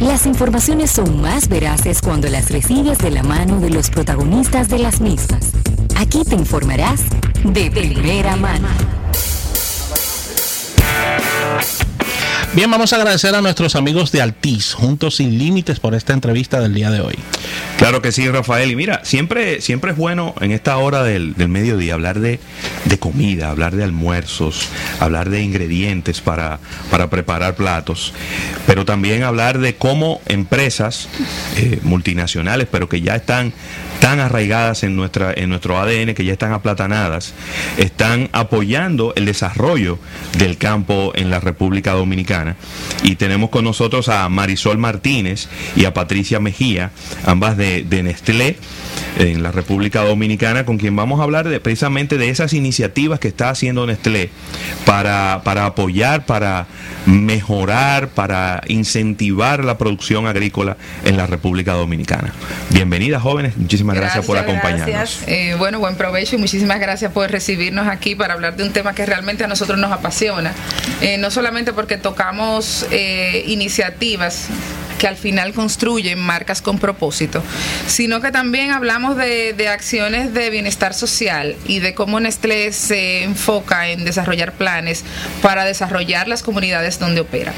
Las informaciones son más veraces cuando las recibes de la mano de los protagonistas de las mismas. Aquí te informarás de primera mano. Bien, vamos a agradecer a nuestros amigos de Altiz, Juntos Sin Límites, por esta entrevista del día de hoy. Claro que sí, Rafael. Y mira, siempre, siempre es bueno en esta hora del, mediodía hablar de, comida, hablar de almuerzos, hablar de ingredientes para, para preparar platos, pero también hablar de cómo empresas eh, multinacionales, pero que ya están tan arraigadas en, nuestra, en nuestro ADN, que ya están aplatanadas, están apoyando el desarrollo del campo en la República Dominicana. Y tenemos con nosotros a Marisol Martínez y a Patricia Mejía, ambas de, Nestlé en la República Dominicana, con quien vamos a hablar precisamente de esas iniciativas que está haciendo Nestlé para, para apoyar, para mejorar, para incentivar la producción agrícola en la República Dominicana. Bienvenidas jóvenes, muchísimas gracias, por acompañarnos. Eh, bueno, buen provecho y muchísimas gracias por recibirnos aquí para hablar de un tema que realmente a nosotros nos apasiona, eh, no solamente porque tocamos eh, iniciativas que al final construyen marcas con propósito, sino que también hablamos de, acciones de bienestar social y de cómo Nestlé se enfoca en desarrollar planes para desarrollar las comunidades donde opera.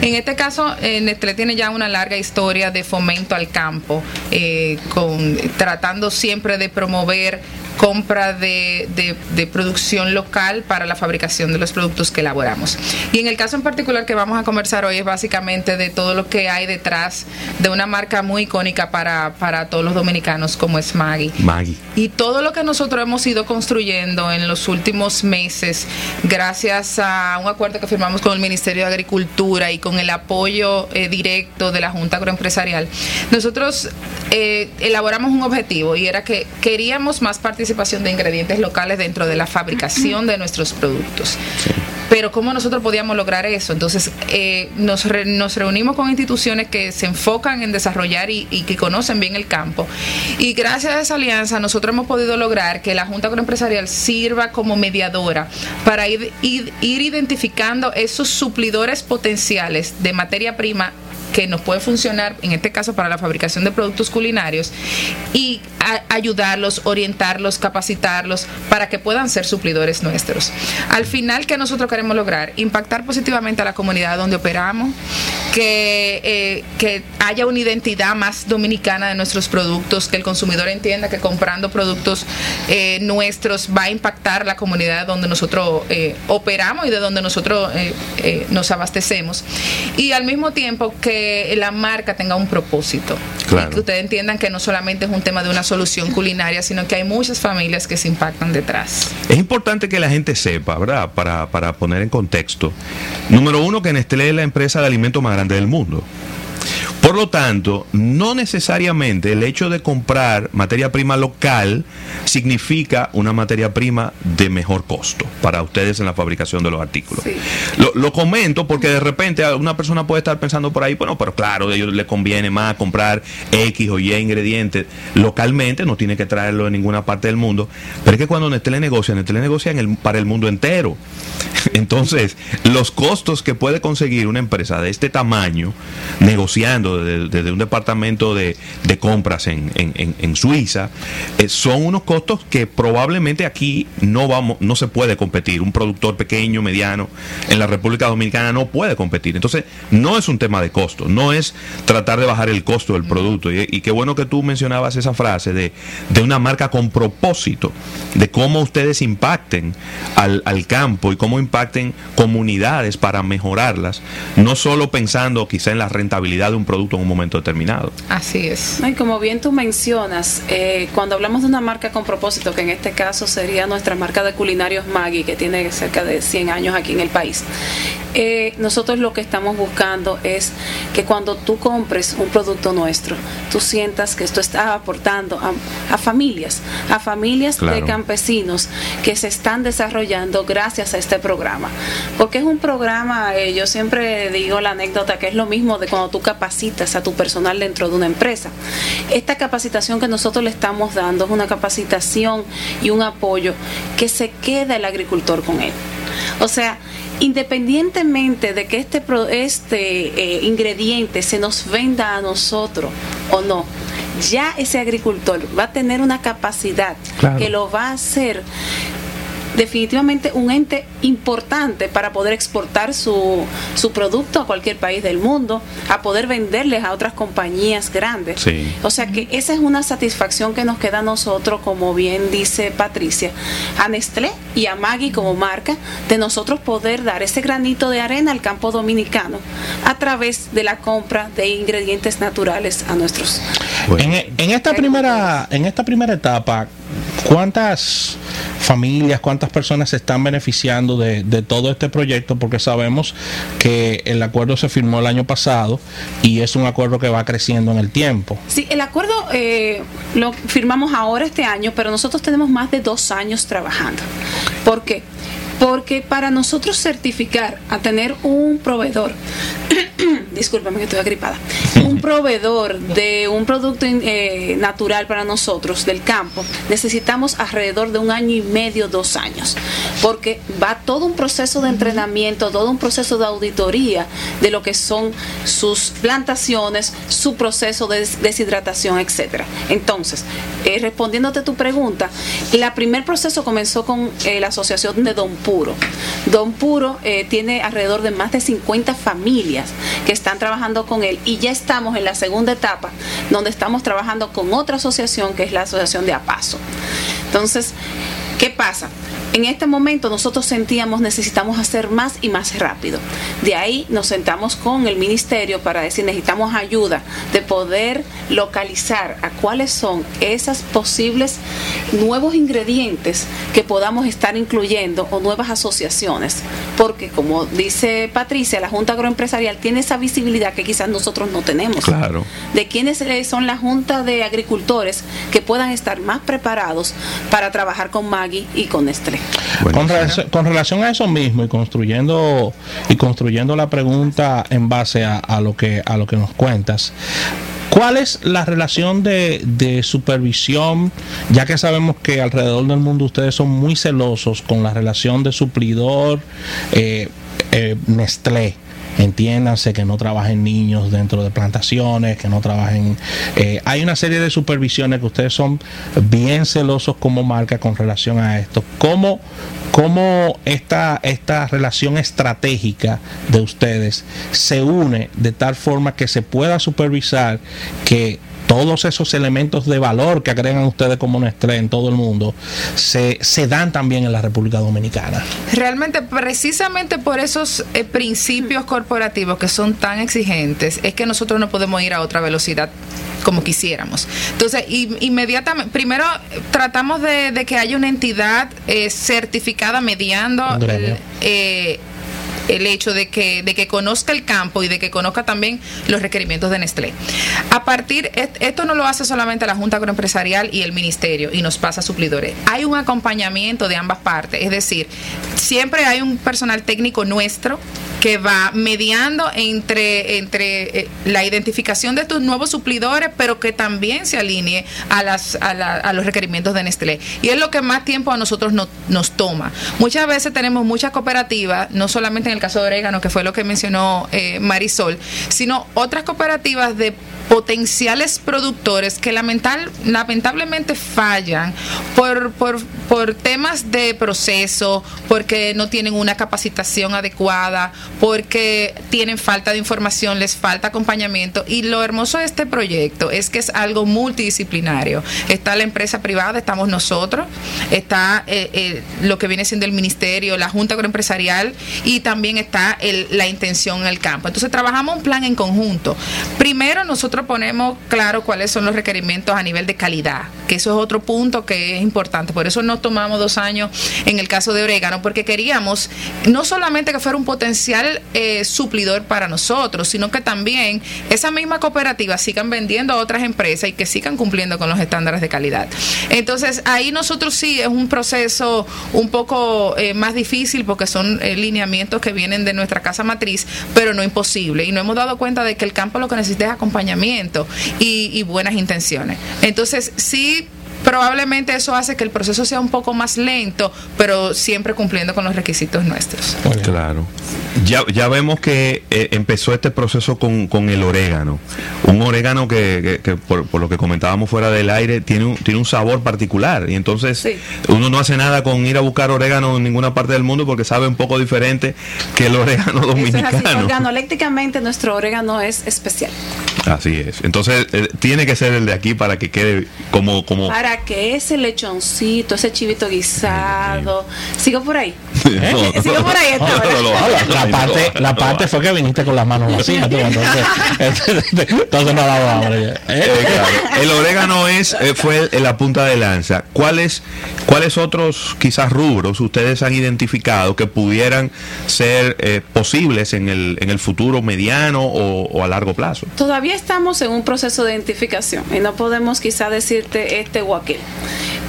En este caso, eh, Nestlé tiene ya una larga historia de fomento al campo, eh, con, tratando siempre de promover compra de, de, producción local para la fabricación de los productos que elaboramos. Y en el caso en particular que vamos a conversar hoy es básicamente de todo lo que hay detrás de una marca muy icónica para, para todos los dominicanos como es Maggie. Maggie. Y todo lo que nosotros hemos ido construyendo en los últimos meses, gracias a un acuerdo que firmamos con el Ministerio de Agricultura y con el apoyo eh, directo de la Junta Agroempresarial, nosotros eh, elaboramos un objetivo y era que queríamos más participación participación de ingredientes locales dentro de la fabricación de nuestros productos. Pero ¿cómo nosotros podíamos lograr eso? Entonces, eh, nos, nos reunimos con instituciones que se enfocan en desarrollar y, que conocen bien el campo. Y gracias a esa alianza, nosotros hemos podido lograr que la Junta Agroempresarial sirva como mediadora para ir, ir identificando esos suplidores potenciales de materia prima que nos puede funcionar, en este caso para la fabricación de productos culinarios, y ayudarlos, orientarlos, capacitarlos para que puedan ser suplidores nuestros. Al final, ¿qué nosotros queremos lograr? Impactar positivamente a la comunidad donde operamos, que, eh, que haya una identidad más dominicana de nuestros productos, que el consumidor entienda que comprando productos eh, nuestros va a impactar la comunidad donde nosotros eh, operamos y de donde nosotros nos abastecemos. Y al mismo tiempo que la marca tenga un propósito. Y que ustedes entiendan que no solamente es un tema de una solución culinaria, sino que hay muchas familias que se impactan detrás. Es importante que la gente sepa, ¿verdad? Para, para poner en contexto. Número uno, que Nestlé es la empresa de alimentos más grande del mundo. Por lo tanto, no necesariamente el hecho de comprar materia prima local significa una materia prima de mejor costo para ustedes en la fabricación de los artículos. Lo, comento porque de repente una persona puede estar pensando por ahí, bueno, pero claro, a ellos les conviene más comprar X o Y ingredientes localmente, no tiene que traerlo de ninguna parte del mundo, pero es que cuando Nestlé negocia, Nestlé negocia en el, para el mundo entero. Entonces, los costos que puede conseguir una empresa de este tamaño negociando desde, un departamento de, compras en, Suiza, eh, son unos costos que probablemente aquí no, vamos, no se puede competir. Un productor pequeño, mediano, en la República Dominicana no puede competir. Entonces, no es un tema de costo, no es tratar de bajar el costo del producto. Y, qué bueno que tú mencionabas esa frase de, una marca con propósito, de cómo ustedes impacten al, al campo y cómo impacten comunidades para mejorarlas, no solo pensando quizá en la rentabilidad de un producto, en un momento determinado. Así es. Y como bien tú mencionas, eh, cuando hablamos de una marca con propósito, que en este caso sería nuestra marca de culinarios Maggi, que tiene cerca de 100 años aquí en el país, eh, nosotros lo que estamos buscando es que cuando tú compres un producto nuestro, tú sientas que esto está aportando a, familias, a familias de campesinos que se están desarrollando gracias a este programa. Porque es un programa, eh, yo siempre digo la anécdota que es lo mismo de cuando tú capacitas a tu personal dentro de una empresa. Esta capacitación que nosotros le estamos dando es una capacitación y un apoyo que se queda el agricultor con él. O sea, independientemente de que este, este eh, ingrediente se nos venda a nosotros o no, ya ese agricultor va a tener una capacidad que lo va a hacer definitivamente un ente importante para poder exportar su, su producto a cualquier país del mundo, a poder venderles a otras compañías grandes. O sea que esa es una satisfacción que nos queda a nosotros, como bien dice Patricia, a Nestlé y a Maggi como marca, de nosotros poder dar ese granito de arena al campo dominicano a través de la compra de ingredientes naturales a nuestros. En, en, esta primera, en esta primera etapa, ¿cuántas familias, cuántas personas se están beneficiando de, todo este proyecto? Porque sabemos que el acuerdo se firmó el año pasado y es un acuerdo que va creciendo en el tiempo. Sí, el acuerdo eh, lo firmamos ahora este año, pero nosotros tenemos más de dos años trabajando. ¿Por qué? Porque para nosotros certificar a tener un proveedor, discúlpame que estoy agripada, un proveedor de un producto eh, natural para nosotros del campo, necesitamos alrededor de un año y medio, dos años, porque va todo un proceso de entrenamiento, todo un proceso de auditoría de lo que son sus plantaciones, su proceso de deshidratación, etcétera. Entonces, eh, respondiéndote tu pregunta, el primer proceso comenzó con eh, la asociación de Don Puro. Don Puro tiene alrededor de más de 50 familias que están trabajando con él y ya estamos en la segunda etapa donde estamos trabajando con otra asociación que es la Asociación de Apaso. Entonces, ¿qué pasa? En este momento nosotros sentíamos necesitamos hacer más y más rápido. De ahí nos sentamos con el ministerio para decir necesitamos ayuda de poder localizar a cuáles son esas posibles nuevos ingredientes que podamos estar incluyendo o nuevas asociaciones. Porque como dice Patricia, la Junta Agroempresarial tiene esa visibilidad que quizás nosotros no tenemos. Claro. De quiénes son la Junta de Agricultores que puedan estar más preparados para trabajar con Maggie y con Nestlé. Con relación, a eso mismo y construyendo y construyendo la pregunta en base a, lo que a lo que nos cuentas, ¿Cuál es la relación de, supervisión? Ya que sabemos que alrededor del mundo ustedes son muy celosos con la relación de suplidor eh, eh, Nestlé entiéndanse que no trabajen niños dentro de plantaciones, que no trabajen... Eh, hay una serie de supervisiones que ustedes son bien celosos como marca con relación a esto. ¿Cómo, cómo esta, esta relación estratégica de ustedes se une de tal forma que se pueda supervisar que todos esos elementos de valor que agregan ustedes como Nestlé en todo el mundo se, se dan también en la República Dominicana. Realmente, precisamente por esos eh, principios corporativos que son tan exigentes, es que nosotros no podemos ir a otra velocidad como quisiéramos. Entonces, inmediatamente, primero tratamos de, que haya una entidad eh, certificada mediando eh, el hecho de que, de que conozca el campo y de que conozca también los requerimientos de Nestlé. A partir, esto no lo hace solamente la Junta Agroempresarial y el Ministerio y nos pasa a suplidores. Hay un acompañamiento de ambas partes, es decir, siempre hay un personal técnico nuestro que va mediando entre, entre eh, la identificación de estos nuevos suplidores, pero que también se alinee a, las, a, los requerimientos de Nestlé. Y es lo que más tiempo a nosotros nos toma. Muchas veces tenemos muchas cooperativas, no solamente en el caso de Orégano, que fue lo que mencionó eh, Marisol, sino otras cooperativas de potenciales productores que lamentablemente fallan por, por, por temas de proceso, porque no tienen una capacitación adecuada, porque tienen falta de información, les falta acompañamiento. Y lo hermoso de este proyecto es que es algo multidisciplinario. Está la empresa privada, estamos nosotros, está eh, eh, lo que viene siendo el ministerio, la Junta Agroempresarial y también está la intención en el campo. Entonces trabajamos un plan en conjunto. Primero nosotros ponemos claro cuáles son los requerimientos a nivel de calidad, que eso es otro punto que es importante. Por eso tomamos dos años en el caso de orégano, porque queríamos no solamente que fuera un potencial eh, suplidor para nosotros, sino que también esa misma cooperativa sigan vendiendo a otras empresas y que sigan cumpliendo con los estándares de calidad. Entonces, ahí nosotros sí es un proceso un poco eh, más difícil porque son eh, lineamientos que vienen de nuestra casa matriz, pero no imposible. Y no hemos dado cuenta de que el campo lo que necesita es acompañamiento y, buenas intenciones. Entonces, sí probablemente eso hace que el proceso sea un poco más lento, pero siempre cumpliendo con los requisitos nuestros. Claro. Ya, ya vemos que eh, empezó este proceso con, con, el orégano. Un orégano que, que, por, por, lo que comentábamos fuera del aire tiene un, tiene un sabor particular. Y entonces sí. uno no hace nada con ir a buscar orégano en ninguna parte del mundo porque sabe un poco diferente que el orégano dominicano. Es así. Organolépticamente nuestro orégano es especial. Así es. Entonces eh, tiene que ser el de aquí para que quede como, como... Para que ese lechoncito, ese chivito guisado... ¿Sigo por ahí? ¿Eh? ¿Sigo por ahí? No, no, la, parte, la parte fue que viniste con las manos vacías. Tú, entonces, entonces no daba hambre. ¿Eh? Claro. El orégano es, fue la punta de lanza. ¿Cuáles, ¿Cuáles otros quizás rubros ustedes han identificado que pudieran ser eh, posibles en el, en el futuro mediano o, o, a largo plazo? Todavía estamos en un proceso de identificación y no podemos quizá decirte este o aquel.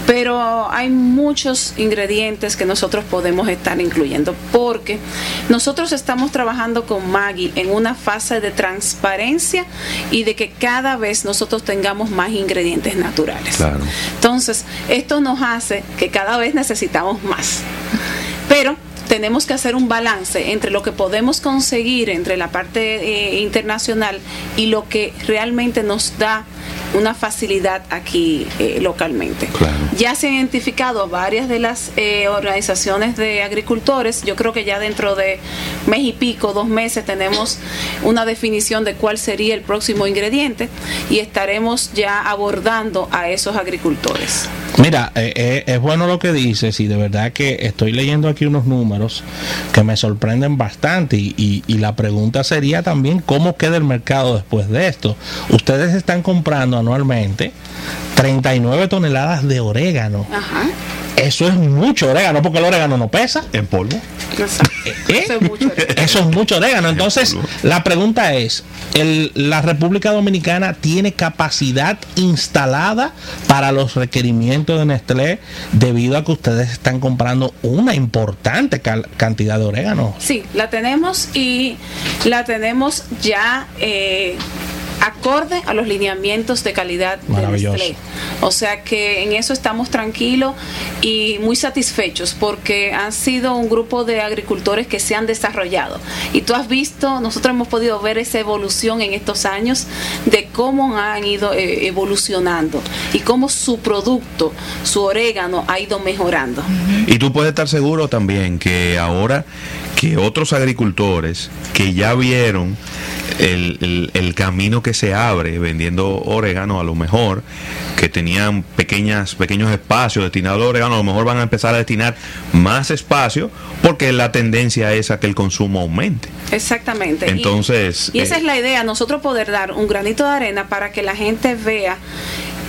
Pero hay muchos ingredientes que nosotros podemos estar incluyendo porque nosotros estamos trabajando con Maggie en una fase de transparencia y de que cada vez nosotros tengamos más ingredientes naturales. Claro. Entonces, esto nos hace que cada vez necesitamos más. Pero tenemos que hacer un balance entre lo que podemos conseguir entre la parte eh, internacional y lo que realmente nos da una facilidad aquí eh, localmente. Claro. Ya se han identificado varias de las eh, organizaciones de agricultores. Yo creo que ya dentro de mes y pico, dos meses, tenemos una definición de cuál sería el próximo ingrediente y estaremos ya abordando a esos agricultores. Mira, eh, es bueno lo que dices y de verdad que estoy leyendo aquí unos números que me sorprenden bastante y, y, y la pregunta sería también cómo queda el mercado después de esto. Ustedes están comprando anualmente 39 toneladas de orégano. Ajá. Eso es mucho orégano, porque el orégano no pesa. ¿En polvo? ¿Eh? Eso, es mucho orégano. Eso es mucho orégano. Entonces, la pregunta es, el, ¿la República Dominicana tiene capacidad instalada para los requerimientos de Nestlé debido a que ustedes están comprando una importante cantidad de orégano? Sí, la tenemos y la tenemos ya... Eh, acorde a los lineamientos de calidad de Nestlé. O sea que en eso estamos tranquilos y muy satisfechos porque han sido un grupo de agricultores que se han desarrollado. Y tú has visto, nosotros hemos podido ver esa evolución en estos años de cómo han ido eh, evolucionando y cómo su producto, su orégano, ha ido mejorando. Y tú puedes estar seguro también que ahora que otros agricultores que ya vieron el, el, el, camino que se abre vendiendo orégano a lo mejor que tenían pequeñas pequeños espacios destinados al orégano a lo mejor van a empezar a destinar más espacio porque la tendencia es a que el consumo aumente. Exactamente. Entonces y, y esa eh, es la idea nosotros poder dar un granito de arena para que la gente vea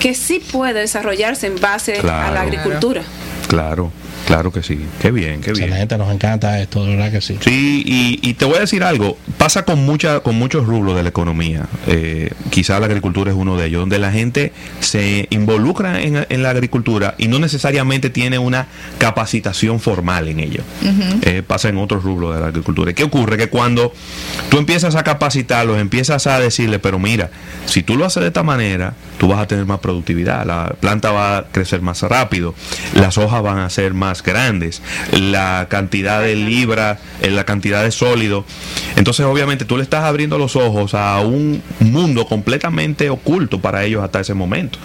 que sí puede desarrollarse en base claro, a la agricultura. Claro Claro que sí, qué bien, qué bien. Excelente, nos encanta esto, de verdad que sí. Sí, y, y te voy a decir algo, pasa con mucha, con muchos rubros de la economía. Eh, quizá la agricultura es uno de ellos, donde la gente se involucra en, en la agricultura y no necesariamente tiene una capacitación formal en ello. Uh -huh. eh, pasa en otros rubros de la agricultura. ¿Y qué ocurre? Que cuando tú empiezas a capacitarlos, empiezas a decirle, pero mira, si tú lo haces de esta manera, tú vas a tener más productividad, la planta va a crecer más rápido, las hojas van a ser más grandes, la cantidad de libra, eh, la cantidad de sólido. Entonces, obviamente, tú le estás abriendo los ojos a un mundo completamente oculto para ellos hasta ese momento.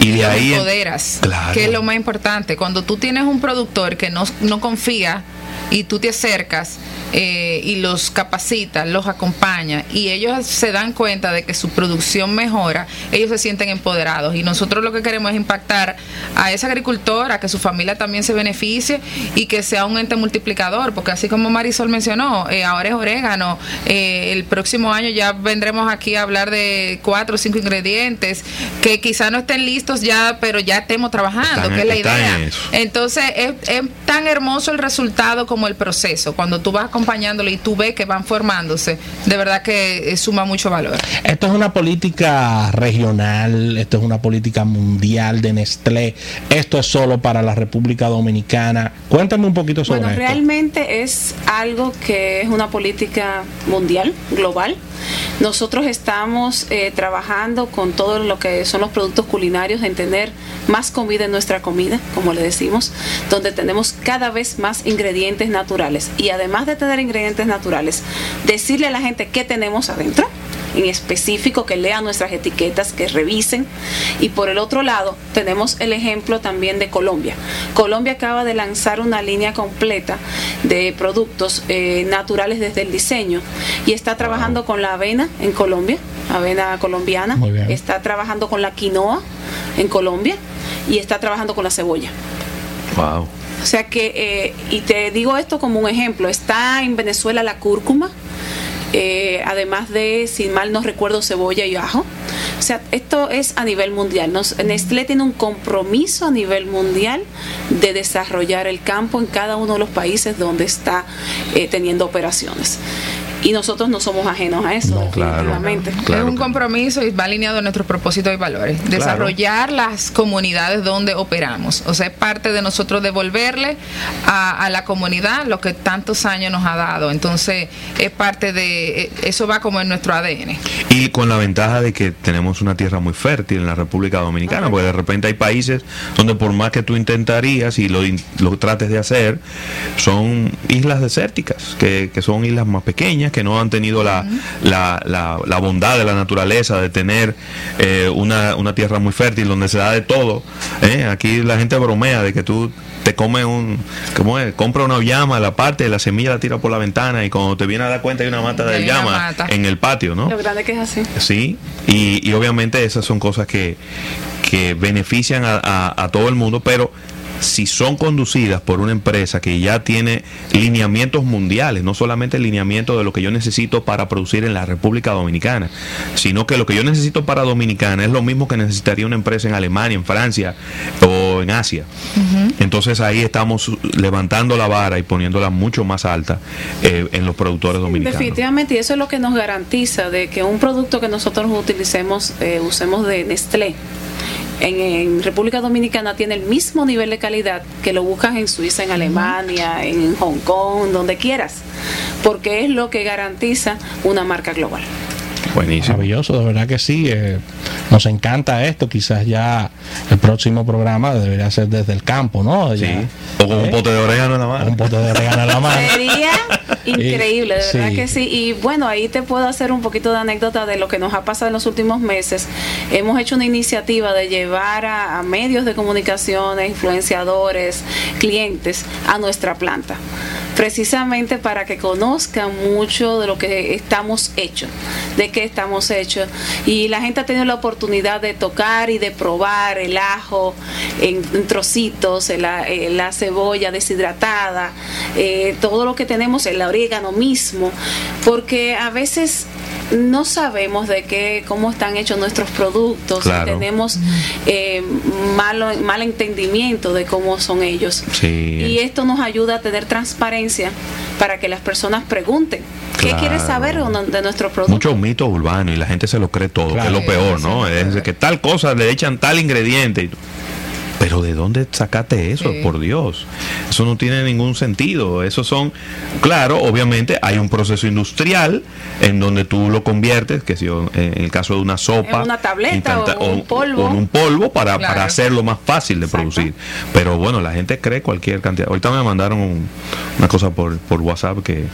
Y de ahí. Empoderas, claro. que es lo más importante. Cuando tú tienes un productor que no, no confía y tú te acercas eh, y los capacitas, los acompaña y ellos se dan cuenta de que su producción mejora, ellos se sienten empoderados y nosotros lo que queremos es impactar a esa agricultora, que su familia también se beneficie y que sea un ente multiplicador, porque así como Marisol mencionó, eh, ahora es orégano, eh, el próximo año ya vendremos aquí a hablar de cuatro o cinco ingredientes que quizá no estén listos ya, pero ya estemos trabajando, Están- que es la idea. Entonces es, es tan hermoso el resultado como como el proceso, cuando tú vas acompañándolo y tú ves que van formándose, de verdad que eh, suma mucho valor. Esto es una política regional, esto es una política mundial de Nestlé, esto es solo para la República Dominicana. Cuéntame un poquito sobre bueno, esto. realmente es algo que es una política mundial, global. Nosotros estamos eh, trabajando con todo lo que son los productos culinarios en tener más comida en nuestra comida, como le decimos, donde tenemos cada vez más ingredientes naturales. Y además de tener ingredientes naturales, decirle a la gente qué tenemos adentro en específico, que lean nuestras etiquetas, que revisen. Y por el otro lado, tenemos el ejemplo también de Colombia. Colombia acaba de lanzar una línea completa de productos eh, naturales desde el diseño y está trabajando con la avena en Colombia, avena colombiana, está trabajando con la quinoa en Colombia y está trabajando con la cebolla. Wow. O sea que, eh, y te digo esto como un ejemplo, está en Venezuela la cúrcuma, eh, además de, si mal no recuerdo, cebolla y ajo. O sea, esto es a nivel mundial. Nestlé tiene un compromiso a nivel mundial de desarrollar el campo en cada uno de los países donde está eh, teniendo operaciones. Y nosotros no somos ajenos a eso, No, claro. definitivamente. Claro es un compromiso y va alineado a nuestros propósitos y valores. Desarrollar las comunidades donde operamos. O sea, es parte de nosotros devolverle a, a la comunidad lo que tantos años nos ha dado. Entonces, es parte de. eh, Eso va como en nuestro ADN. Y con la ventaja de que tenemos una tierra muy fértil en la República Dominicana, porque de repente hay países donde por más que tú intentarías y lo, lo trates de hacer, son islas desérticas, que, que son islas más pequeñas, que no han tenido la, la, la- la bondad de la naturaleza de tener eh, una, una tierra muy fértil donde se da de todo. ¿eh? Aquí la gente bromea de que tú te comes un, ¿cómo es? Compra una llama, la parte, la semilla la tira por la ventana y cuando te viene a dar cuenta hay una mata de llama mata. en el patio, ¿no? Lo grande que es así. Sí, y, y obviamente esas son cosas que, que benefician a, a- a todo el mundo, pero si son conducidas por una empresa que ya tiene lineamientos mundiales, no solamente el lineamiento de lo que yo necesito para producir en la República Dominicana, sino que lo que yo necesito para Dominicana es lo mismo que necesitaría una empresa en Alemania, en Francia o en Asia. Entonces ahí estamos levantando la vara y poniéndola mucho más alta eh, en los productores dominicanos. Definitivamente, y eso es lo que nos garantiza de que un producto que nosotros utilicemos, eh, usemos de Nestlé, en, en República Dominicana tiene el mismo nivel de calidad que lo buscas en Suiza, en Alemania, en Hong Kong, donde quieras, porque es lo que garantiza una marca global. Buenísimo. Maravilloso, de verdad que sí. eh, nos encanta esto. Quizás ya el próximo programa debería ser desde el campo, ¿no? Sí. Ya, O con un ¿eh? pote de orégano en la mano. un pote de orégano en la mano. Sería increíble, de verdad Sí. que sí. Y bueno, ahí te puedo hacer un poquito de anécdota de lo que nos ha pasado en los últimos meses. Hemos hecho una iniciativa de llevar a, a medios de comunicaciones, influenciadores, clientes a nuestra planta. Precisamente para que conozcan mucho de lo que estamos hechos, de qué estamos hechos. Y la gente ha tenido la oportunidad de tocar y de probar el ajo en, en trocitos, la cebolla deshidratada, eh, todo lo que tenemos, orégano mismo, porque a veces no sabemos de qué, cómo están hechos nuestros productos, Claro. tenemos eh, malo, mal entendimiento de cómo son ellos. Sí. Y esto nos ayuda a tener transparencia para que las personas pregunten qué Claro. quieres saber de nuestro producto. Muchos mitos urbanos y la gente se lo cree todo, Claro. que es lo peor, ¿no? Sí, Es que tal cosa le echan tal ingrediente. y Pero ¿de dónde sacaste eso? Sí. Por Dios. Eso no tiene ningún sentido. Eso son, claro, obviamente hay un proceso industrial en donde tú lo conviertes, que si en el caso de una sopa. En una tableta o en un polvo. o en un polvo para, Claro. para hacerlo más fácil de Exacto. producir. Pero bueno, la gente cree cualquier cantidad. Ahorita me mandaron un- una cosa por, por WhatsApp que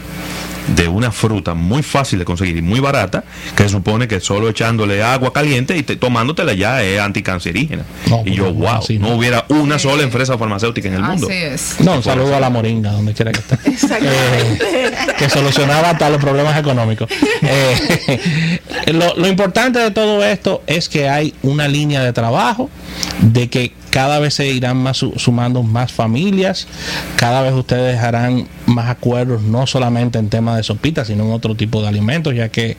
de una fruta muy fácil de conseguir y muy barata, que se supone que solo echándole agua caliente y te- tomándotela ya es anticancerígena. No, y yo, no, wow, así no no. hubiera una sola empresa farmacéutica en el mundo. Así es. No, un saludo a la moringa, donde quiera que esté. Eh, que solucionaba hasta los problemas económicos. Eh, lo, lo importante de todo esto es que hay una línea de trabajo, de que cada vez se irán más su- sumando más familias, cada vez ustedes harán más acuerdos, no solamente en temas de sopitas, sino en otro tipo de alimentos, ya que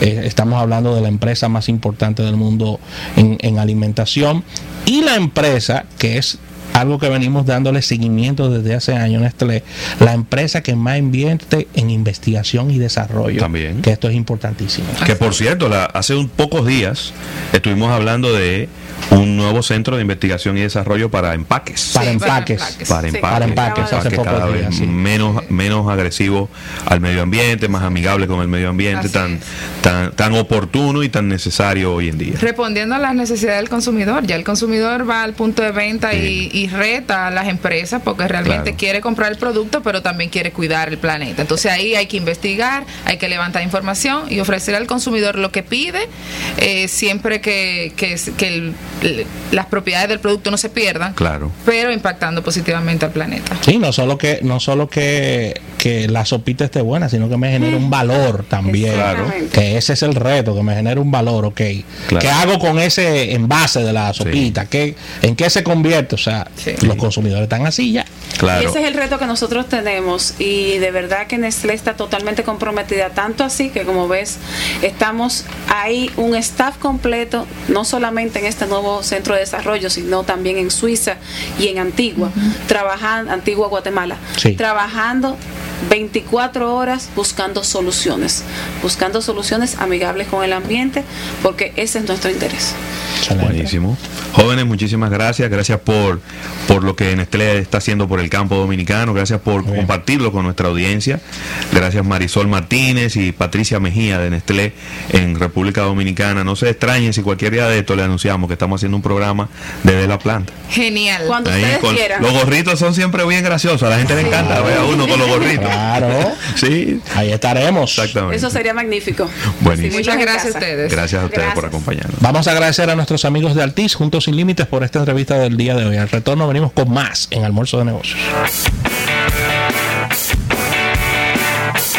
eh, estamos hablando de la empresa más importante del mundo en, en alimentación y la empresa que es algo que venimos dándole seguimiento desde hace años, Nestlé, la empresa que más invierte en investigación y desarrollo. También. Que esto es importantísimo. Que por cierto, la, hace un pocos días estuvimos hablando de un nuevo centro de investigación y desarrollo para empaques. Para Sí, empaques. para empaques. Para Sí, empaques, para empaques, para cada vez sí. menos, menos agresivo al medio ambiente, más amigable con el medio ambiente, tan, tan, tan oportuno y tan necesario hoy en día. Respondiendo a las necesidades del consumidor, ya el consumidor va al punto de venta Sí. y, y reta a las empresas porque realmente Claro. quiere comprar el producto, pero también quiere cuidar el planeta. Entonces ahí hay que investigar, hay que levantar información y ofrecer al consumidor lo que pide, eh, siempre que, que, que el- las propiedades del producto no se pierdan, Claro. pero impactando positivamente al planeta. Sí, no solo que no solo que, que la sopita esté buena, sino que me genere un valor también. Claro. Que ese es el reto, que me genere un valor, ok. Claro. ¿Qué hago con ese envase de la sopita? ¿Qué, ¿En qué se convierte? O sea, Sí. los consumidores están así ya. Claro. Y ese es el reto que nosotros tenemos y de verdad que Nestlé está totalmente comprometida, tanto así que como ves, estamos ahí un staff completo, no solamente en este nuevo centro de desarrollo, sino también en Suiza y en Antigua, trabajando, Antigua, Guatemala, Sí. trabajando 24 horas buscando soluciones, buscando soluciones amigables con el ambiente, porque ese es nuestro interés. Buenísimo. Jóvenes, muchísimas gracias. Gracias por, por lo que Nestlé está haciendo por el campo dominicano. Gracias por bien. compartirlo con nuestra audiencia. Gracias Marisol Martínez y Patricia Mejía de Nestlé en República Dominicana. No se extrañen si cualquier día de esto le anunciamos que estamos haciendo un programa desde la planta. Genial. Cuando Ahí ustedes con- quieran. los gorritos son siempre bien graciosos. A la gente le encanta ver a uno con los gorritos. Claro. Sí, Ahí estaremos. exactamente. Eso sería magnífico. Buenísimo. Sí, Muchas gracias a ustedes. Gracias a ustedes por acompañarnos. Vamos a agradecer a nuestros amigos de Altiz, Juntos Sin Límites, por esta entrevista del día de hoy. Al retorno venimos con más en Almuerzo de Negocios.